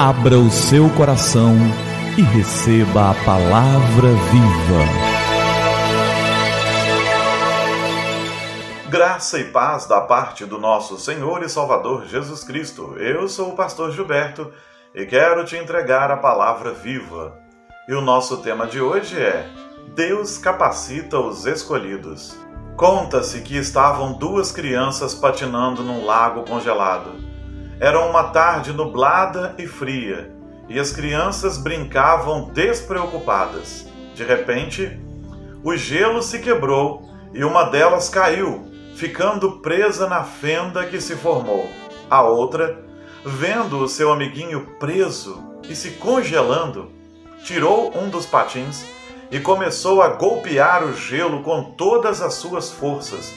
Abra o seu coração e receba a palavra viva. Graça e paz da parte do nosso Senhor e Salvador Jesus Cristo. Eu sou o pastor Gilberto e quero te entregar a palavra viva. E o nosso tema de hoje é Deus capacita os escolhidos. Conta-se que estavam duas crianças patinando num lago congelado. Era uma tarde nublada e fria, e as crianças brincavam despreocupadas. De repente, o gelo se quebrou e uma delas caiu, ficando presa na fenda que se formou. A outra, vendo o seu amiguinho preso e se congelando, tirou um dos patins e começou a golpear o gelo com todas as suas forças,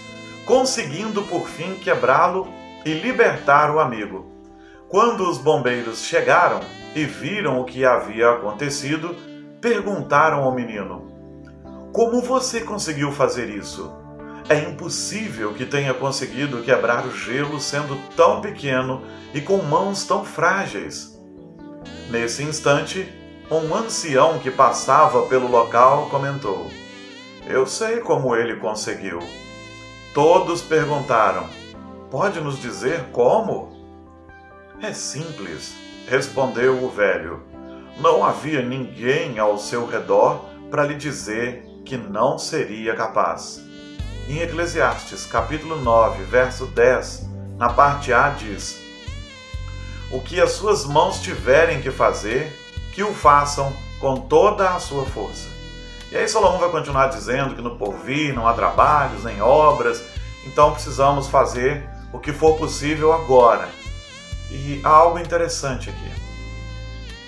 conseguindo por fim quebrá-lo e libertar o amigo. Quando os bombeiros chegaram e viram o que havia acontecido, perguntaram ao menino: Como você conseguiu fazer isso? É impossível que tenha conseguido quebrar o gelo sendo tão pequeno e com mãos tão frágeis. Nesse instante, um ancião que passava pelo local comentou: Eu sei como ele conseguiu. Todos perguntaram: Pode nos dizer como? É simples, respondeu o velho. Não havia ninguém ao seu redor para lhe dizer que não seria capaz. Em Eclesiastes, capítulo 9, verso 10, na parte A diz: O que as suas mãos tiverem que fazer, que o façam com toda a sua força. E aí Salomão vai continuar dizendo que no porvir não há trabalhos nem obras, então precisamos fazer o que for possível agora e há algo interessante aqui.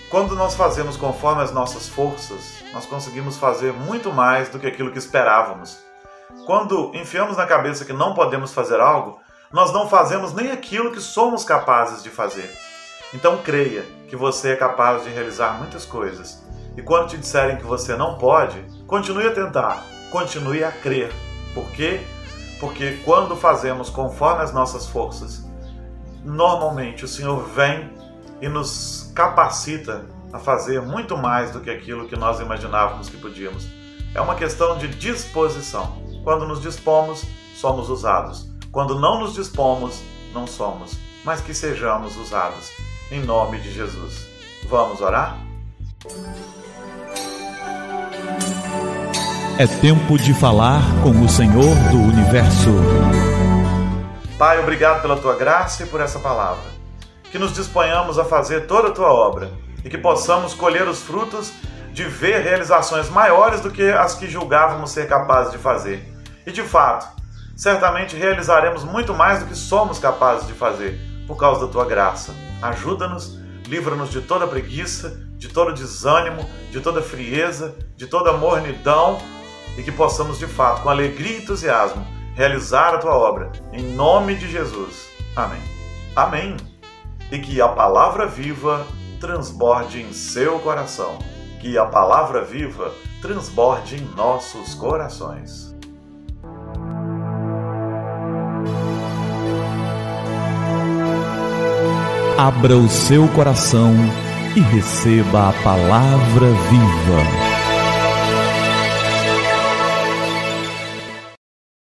Quando nós fazemos conforme as nossas forças, nós conseguimos fazer muito mais do que aquilo que esperávamos. Quando enfiamos na cabeça que não podemos fazer algo, nós não fazemos nem aquilo que somos capazes de fazer. Então creia que você é capaz de realizar muitas coisas. E quando te disserem que você não pode, continue a tentar, continue a crer. Por quê? Porque quando fazemos conforme as nossas forças, normalmente o Senhor vem e nos capacita a fazer muito mais do que aquilo que nós imaginávamos que podíamos. É uma questão de disposição. Quando nos dispomos, somos usados. Quando não nos dispomos, não somos. Mas que sejamos usados. Em nome de Jesus. Vamos orar? É tempo de falar com o Senhor do universo. Pai, obrigado pela tua graça e por essa palavra. Que nos disponhamos a fazer toda a tua obra e que possamos colher os frutos de ver realizações maiores do que as que julgávamos ser capazes de fazer. E de fato, certamente realizaremos muito mais do que somos capazes de fazer por causa da tua graça. Ajuda-nos, livra-nos de toda preguiça, de todo desânimo, de toda frieza, de toda mornidão e que possamos de fato, com alegria e entusiasmo, realizar a tua obra. Em nome de Jesus. Amém. Amém. E que a palavra viva transborde em seu coração. Que a palavra viva transborde em nossos corações. Abra o seu coração e receba a palavra viva.